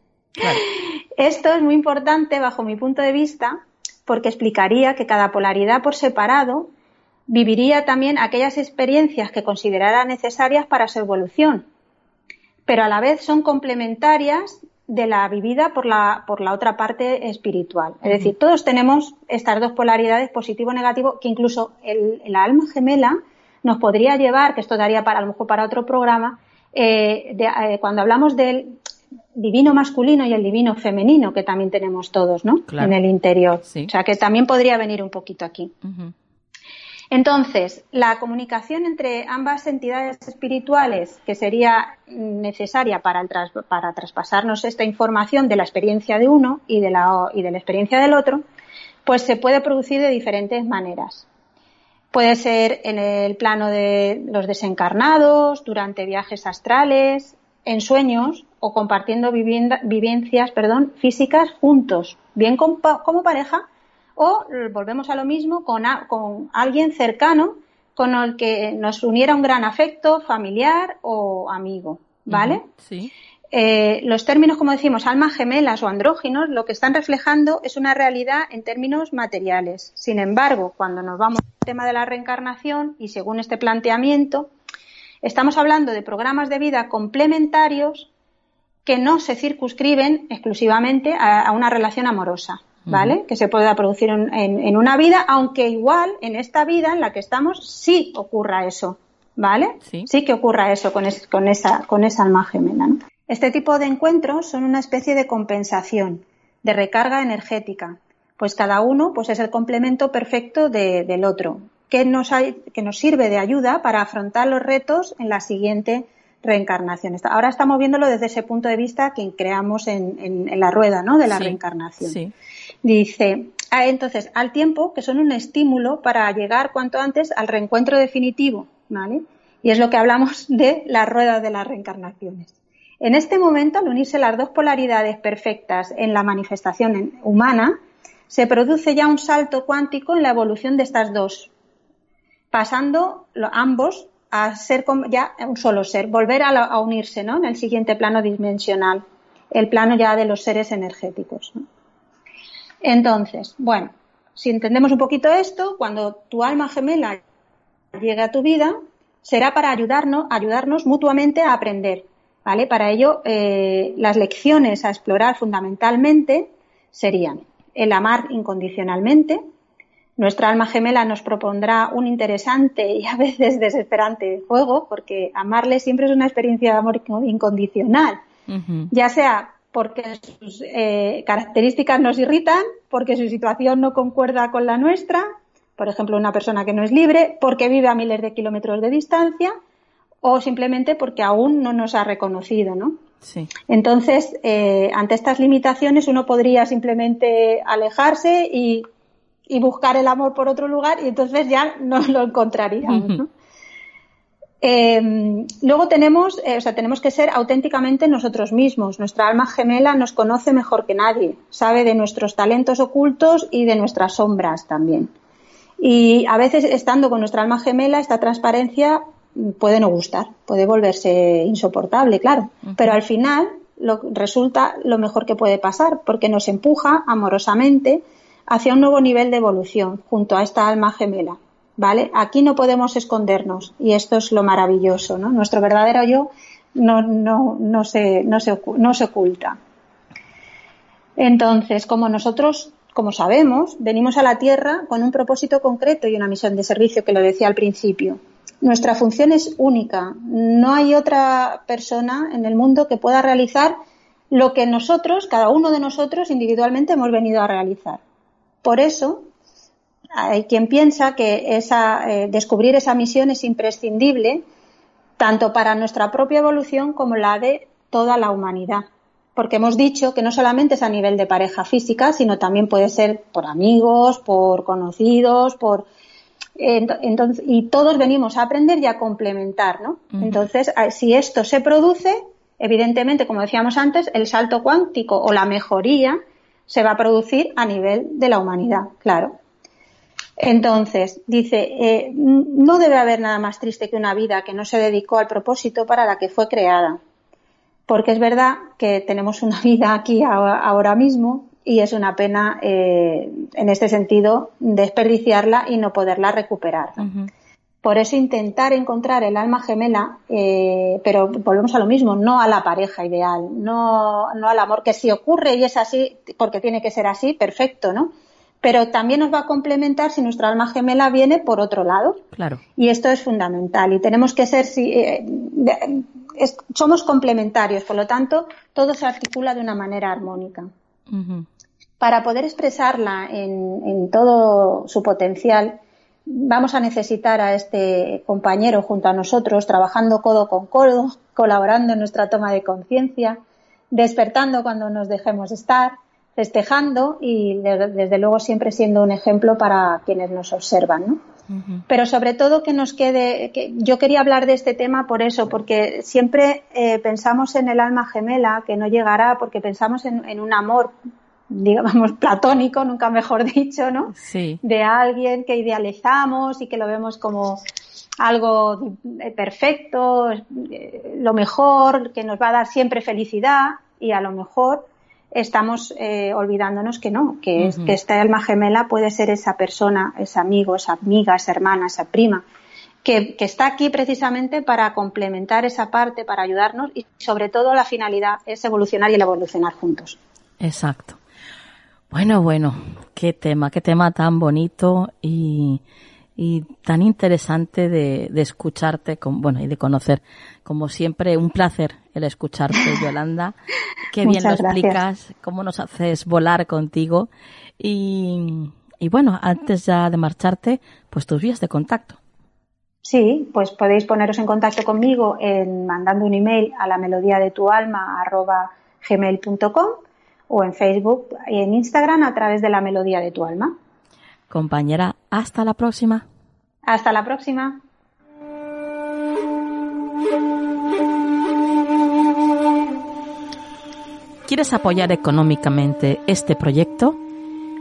Esto es muy importante bajo mi punto de vista porque explicaría que cada polaridad por separado viviría también aquellas experiencias que considerara necesarias para su evolución, pero a la vez son complementarias de la vivida por la, por la otra parte espiritual. Es decir, todos tenemos estas dos polaridades, positivo y negativo, que incluso el, alma gemela nos podría llevar, que esto daría para a lo mejor para otro programa, eh, eh, cuando hablamos del divino masculino y el divino femenino, que también tenemos todos, ¿no? En el interior. O sea, que también podría venir un poquito aquí. Entonces, la comunicación entre ambas entidades espirituales, que sería necesaria para, para traspasarnos esta información de la experiencia de uno y de, la, y de la experiencia del otro, pues se puede producir de diferentes maneras. Puede ser en el plano de los desencarnados, durante viajes astrales, en sueños o compartiendo vivencias físicas juntos, bien como pareja o volvemos a lo mismo con, con alguien cercano con el que nos uniera un gran afecto familiar o amigo, ¿vale? sí. Eh, los términos, como decimos, almas gemelas o andróginos, lo que están reflejando es una realidad en términos materiales. Sin embargo, cuando nos vamos al tema de la reencarnación y según este planteamiento, estamos hablando de programas de vida complementarios que no se circunscriben exclusivamente a, una relación amorosa, ¿vale? Que se pueda producir en, una vida, aunque igual en esta vida en la que estamos sí ocurra eso, ¿vale? Sí, que ocurra eso con, con, esa, con esa alma gemela, ¿no? Este tipo de encuentros son una especie de compensación, de recarga energética, pues cada uno pues es el complemento perfecto del otro, que nos, que nos sirve de ayuda para afrontar los retos en la siguiente reencarnación. Ahora estamos viéndolo desde ese punto de vista que creamos en, la rueda ¿no? de la reencarnación. Dice, ah, entonces, al tiempo que son un estímulo para llegar cuanto antes al reencuentro definitivo, ¿vale? Y es lo que hablamos de la rueda de las reencarnaciones. En este momento, al unirse las dos polaridades perfectas en la manifestación humana, se produce ya un salto cuántico en la evolución de estas dos, pasando ambos a ser ya un solo ser, volver a, unirse ¿no? en el siguiente plano dimensional, el plano ya de los seres energéticos. Entonces, bueno, si entendemos un poquito esto, cuando tu alma gemela llegue a tu vida, será para ayudarnos, ayudarnos mutuamente a aprender, para ello, eh, las lecciones a explorar fundamentalmente serían el amar incondicionalmente. Nuestra alma gemela nos propondrá un interesante y a veces desesperante juego, porque amarle siempre es una experiencia de amor incondicional, ya sea porque sus eh, características nos irritan, porque su situación no concuerda con la nuestra, por ejemplo, una persona que no es libre, porque vive a miles de kilómetros de distancia, o simplemente porque aún no nos ha reconocido, ¿no? Sí. Entonces, eh, ante estas limitaciones uno podría simplemente alejarse y, buscar el amor por otro lugar y entonces ya no lo encontraríamos, ¿no? Eh, luego tenemos, eh, o sea, tenemos que ser auténticamente nosotros mismos. Nuestra alma gemela nos conoce mejor que nadie, sabe de nuestros talentos ocultos y de nuestras sombras también. Y a veces, estando con nuestra alma gemela, esta transparencia puede no gustar, puede volverse insoportable, claro, pero al final lo, resulta lo mejor que puede pasar porque nos empuja amorosamente hacia un nuevo nivel de evolución junto a esta alma gemela. ¿Vale? Aquí no podemos escondernos y esto es lo maravilloso, ¿no? Nuestro verdadero yo no, se, no, se, no se oculta. Entonces, como nosotros, como sabemos, venimos a la Tierra con un propósito concreto y una misión de servicio que lo decía al principio. Nuestra función es única. No hay otra persona en el mundo que pueda realizar lo que nosotros, cada uno de nosotros individualmente hemos venido a realizar. Por eso, hay quien piensa que esa, eh, descubrir esa misión es imprescindible tanto para nuestra propia evolución como la de toda la humanidad. Porque hemos dicho que no solamente es a nivel de pareja física, sino también puede ser por amigos, por conocidos, por entonces, y todos venimos a aprender y a complementar, ¿no? Entonces, si esto se produce, evidentemente, como decíamos antes, el salto cuántico o la mejoría se va a producir a nivel de la humanidad, claro. Entonces, dice, eh, no debe haber nada más triste que una vida que no se dedicó al propósito para la que fue creada. Porque es verdad que tenemos una vida aquí ahora mismo y es una pena eh, en este sentido desperdiciarla y no poderla recuperar. Por eso intentar encontrar el alma gemela, eh, pero volvemos a lo mismo, no a la pareja ideal, no, no al amor, que si ocurre y es así, porque tiene que ser así, perfecto, ¿no? Pero también nos va a complementar si nuestra alma gemela viene por otro lado. Claro. Y esto es fundamental. Y tenemos que ser, si, eh, somos complementarios, por lo tanto, todo se articula de una manera armónica para poder expresarla en, todo su potencial, vamos a necesitar a este compañero junto a nosotros, trabajando codo con codo, colaborando en nuestra toma de conciencia, despertando cuando nos dejemos estar, festejando y desde luego siempre siendo un ejemplo para quienes nos observan, ¿no? Pero sobre todo que nos quede, que yo quería hablar de este tema por eso, porque siempre eh, pensamos en el alma gemela que no llegará, porque pensamos en un amor digamos, platónico, nunca mejor dicho, ¿no? Sí. De alguien que idealizamos y que lo vemos como, algo perfecto, lo mejor, que nos va a dar siempre felicidad y a lo mejor estamos eh, olvidándonos que no, que, que esta alma gemela puede ser esa persona, ese amigo, esa amiga, esa hermana, esa prima, que, está aquí precisamente para complementar esa parte, para ayudarnos y sobre todo la finalidad es evolucionar y el evolucionar juntos. Exacto. Bueno, bueno, qué tema, qué tema tan bonito y, y tan interesante de, de escucharte, con, bueno, y de conocer. Como siempre, un placer el escucharte, Yolanda. Qué bien lo explicas, cómo nos haces volar contigo. Y, y bueno, antes ya de marcharte, pues tus vías de contacto. Sí, pues podéis poneros en contacto conmigo en mandando un email a la melodía de tu alma gmail.com o en Facebook y en Instagram a través de la melodía de tu alma. Compañera, hasta la próxima. Hasta la próxima. ¿Quieres apoyar económicamente este proyecto?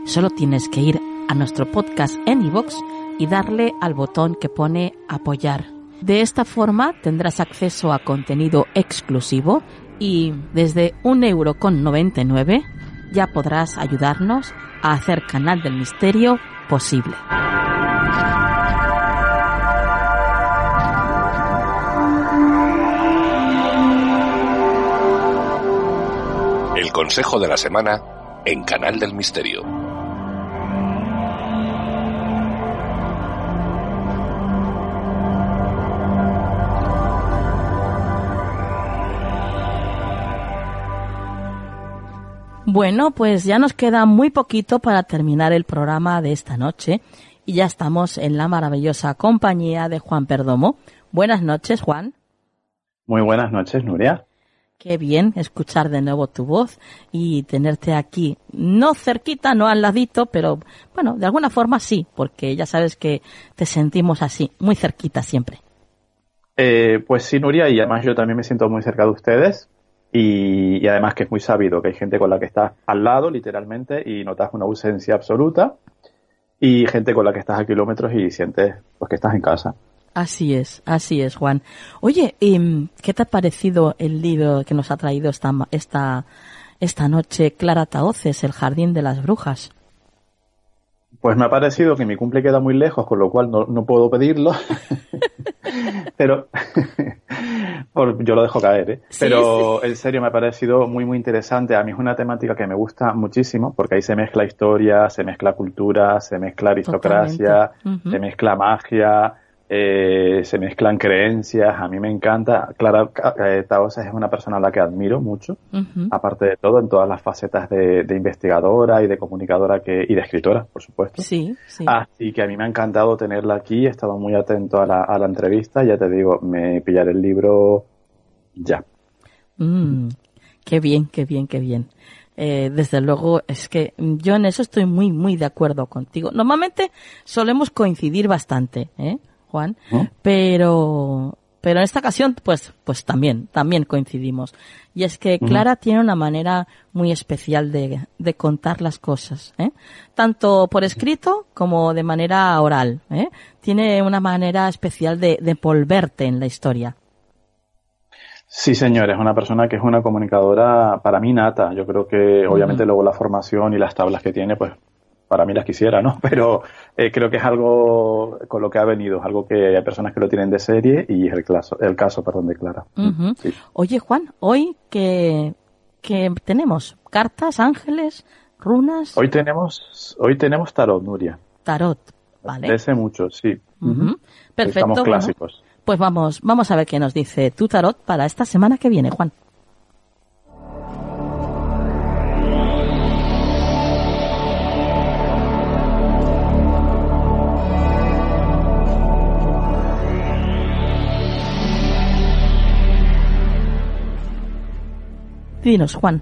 Solo tienes que ir a nuestro podcast en iVoox y darle al botón que pone apoyar. De esta forma tendrás acceso a contenido exclusivo y desde un euro con 99 ya podrás ayudarnos a hacer Canal del Misterio posible. El consejo de la semana en Canal del Misterio. Bueno, pues ya nos queda muy poquito para terminar el programa de esta noche y ya estamos en la maravillosa compañía de Juan Perdomo. Buenas noches, Juan. Muy buenas noches, Nuria. Qué bien escuchar de nuevo tu voz y tenerte aquí, no cerquita, no al ladito, pero bueno, de alguna forma sí, porque ya sabes que te sentimos así, muy cerquita siempre. Eh, pues sí, Nuria, y además yo también me siento muy cerca de ustedes. Y, además que es muy sabido que hay gente con la que estás al lado, literalmente, y notas una ausencia absoluta, y gente con la que estás a kilómetros y sientes pues, que estás en casa. Así es, así es, Juan. Oye, ¿qué te ha parecido el libro que nos ha traído esta, esta, esta noche Clara Taoces, El Jardín de las Brujas? Pues me ha parecido que mi cumple queda muy lejos, con lo cual no, no puedo pedirlo. Pero yo lo dejo caer, ¿eh? Pero en serio me ha parecido muy, muy interesante. A mí es una temática que me gusta muchísimo porque ahí se mezcla historia, se mezcla cultura, se mezcla aristocracia, se mezcla magia, eh, se mezclan creencias, a mí me encanta. Clara eh, Taosa es una persona a la que admiro mucho, aparte de todo, en todas las facetas de, investigadora y de comunicadora que, y de escritora, por supuesto. Sí, sí. Así que a mí me ha encantado tenerla aquí, he estado muy atento a la, a la entrevista, ya te digo, me pillaré el libro ya. Mm, qué bien, qué bien, qué bien. Eh, desde luego es que yo en eso estoy muy, muy de acuerdo contigo. Normalmente solemos coincidir bastante, ¿eh? Juan, pero pero en esta ocasión pues pues también también coincidimos y es que Clara tiene una manera muy especial de, de contar las cosas ¿eh? tanto por escrito como de manera oral ¿eh? tiene una manera especial de, de envolverte en la historia Sí, señor, es una persona que es una comunicadora para mí nata. Yo creo que obviamente luego la formación y las tablas que tiene, pues para mí las quisiera, ¿no? Pero eh, creo que es algo con lo que ha venido, algo que hay personas que lo tienen de serie y es el caso, el caso perdón, de Clara. Oye, Juan, hoy que, que tenemos cartas, ángeles, runas. Hoy tenemos, hoy tenemos tarot, Nuria. Tarot, vale. Ese mucho, sí. Perfecto. Estamos clásicos. pues vamos, vamos a ver qué nos dice tu tarot para esta semana que viene, Juan. Dinos, Juan.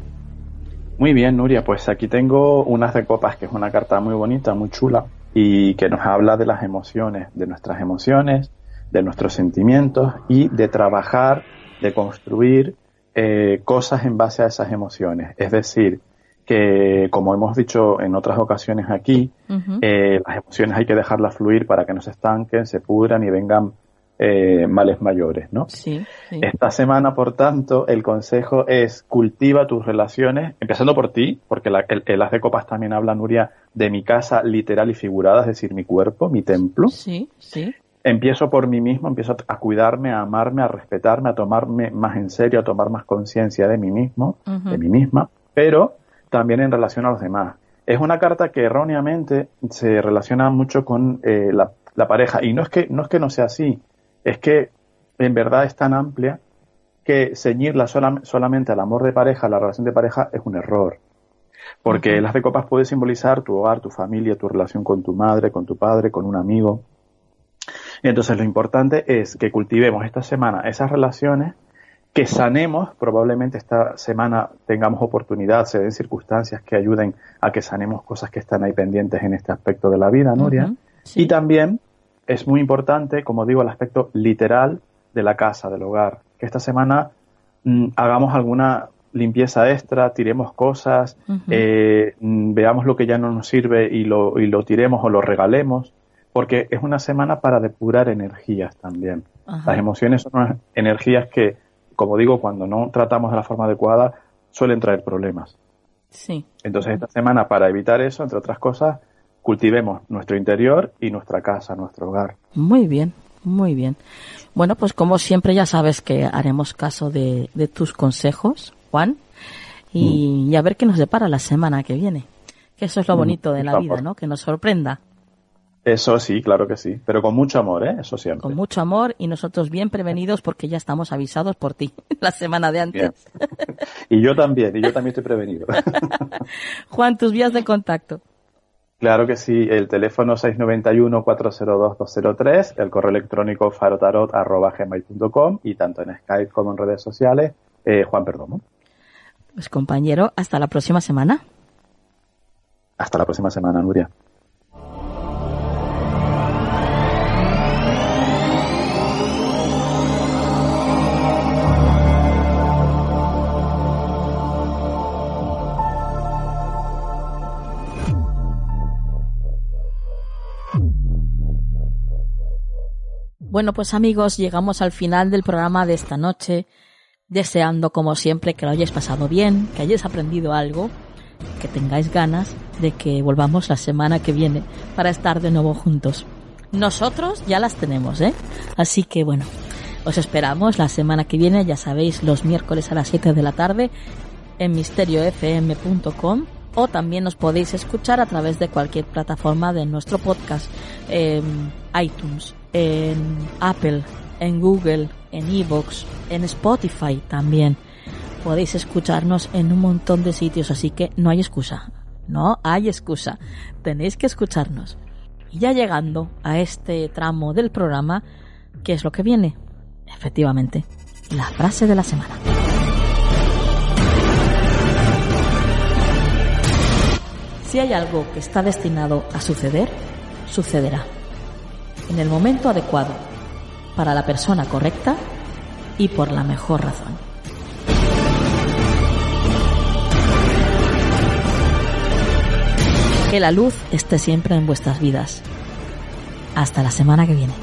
Muy bien, Nuria, pues aquí tengo unas de copas, que es una carta muy bonita, muy chula, y que nos habla de las emociones, de nuestras emociones, de nuestros sentimientos y de trabajar, de construir eh, cosas en base a esas emociones. Es decir, que como hemos dicho en otras ocasiones aquí, eh, las emociones hay que dejarlas fluir para que no se estanquen, se pudran y vengan eh, males mayores, ¿no? Sí, Esta semana, por tanto, el consejo es cultiva tus relaciones, empezando por ti, porque la, el, el, As de Copas también habla, Nuria, de mi casa literal y figurada, es decir, mi cuerpo, mi templo. Sí, sí. Empiezo por mí mismo, empiezo a cuidarme, a amarme, a respetarme, a tomarme más en serio, a tomar más conciencia de mí mismo, de mí misma, pero también en relación a los demás. Es una carta que erróneamente se relaciona mucho con eh, la, la pareja, y no es que no es que no sea así, es que en verdad es tan amplia que ceñirla solamente al amor de pareja, a la relación de pareja, es un error. Porque las de copas puede simbolizar tu hogar, tu familia, tu relación con tu madre, con tu padre, con un amigo. Entonces lo importante es que cultivemos esta semana esas relaciones, que sanemos, probablemente esta semana tengamos oportunidad, se den circunstancias que ayuden a que sanemos cosas que están ahí pendientes en este aspecto de la vida, Nuria. Y también es muy importante, como digo, el aspecto literal de la casa, del hogar. Que esta semana mm, hagamos alguna limpieza extra, tiremos cosas, eh, mm, veamos lo que ya no nos sirve y lo, y lo tiremos o lo regalemos, porque es una semana para depurar energías también. Las emociones son unas energías que, como digo, cuando no tratamos de la forma adecuada, suelen traer problemas. Sí. Entonces, esta semana, para evitar eso, entre otras cosas, cultivemos nuestro interior y nuestra casa, nuestro hogar. Muy bien, muy bien. Bueno, pues como siempre ya sabes que haremos caso de, tus consejos, Juan, y, mm. a ver qué nos depara la semana que viene. Que eso es lo mm, bonito de la vida, ¿no? Que nos sorprenda. Eso sí, claro que sí, pero con mucho amor, ¿eh? Eso siempre. Con mucho amor y nosotros bien prevenidos porque ya estamos avisados por ti la semana de antes. y yo también, y yo también estoy prevenido. Juan, tus vías de contacto. Claro que sí, el teléfono 691-402-203, el correo electrónico farotarot.gmail.com y tanto en Skype como en redes sociales, eh, Juan Perdomo. Pues compañero, hasta la próxima semana. Hasta la próxima semana, Nuria. Bueno, pues amigos, llegamos al final del programa de esta noche, deseando como siempre que lo hayáis pasado bien, que hayáis aprendido algo, que tengáis ganas de que volvamos la semana que viene para estar de nuevo juntos. Nosotros ya las tenemos, ¿eh? Así que bueno, os esperamos la semana que viene, ya sabéis, los miércoles a las 7 de la tarde en misteriofm.com o también nos podéis escuchar a través de cualquier plataforma de nuestro podcast, en iTunes, en Apple, en Google, en Evox, en Spotify también. Podéis escucharnos en un montón de sitios, así que no hay excusa. No hay excusa. Tenéis que escucharnos. Y ya llegando a este tramo del programa, ¿qué es lo que viene? Efectivamente, la frase de la semana. Si hay algo que está destinado a suceder, sucederá en el momento adecuado, para la persona correcta y por la mejor razón. Que la luz esté siempre en vuestras vidas. Hasta la semana que viene.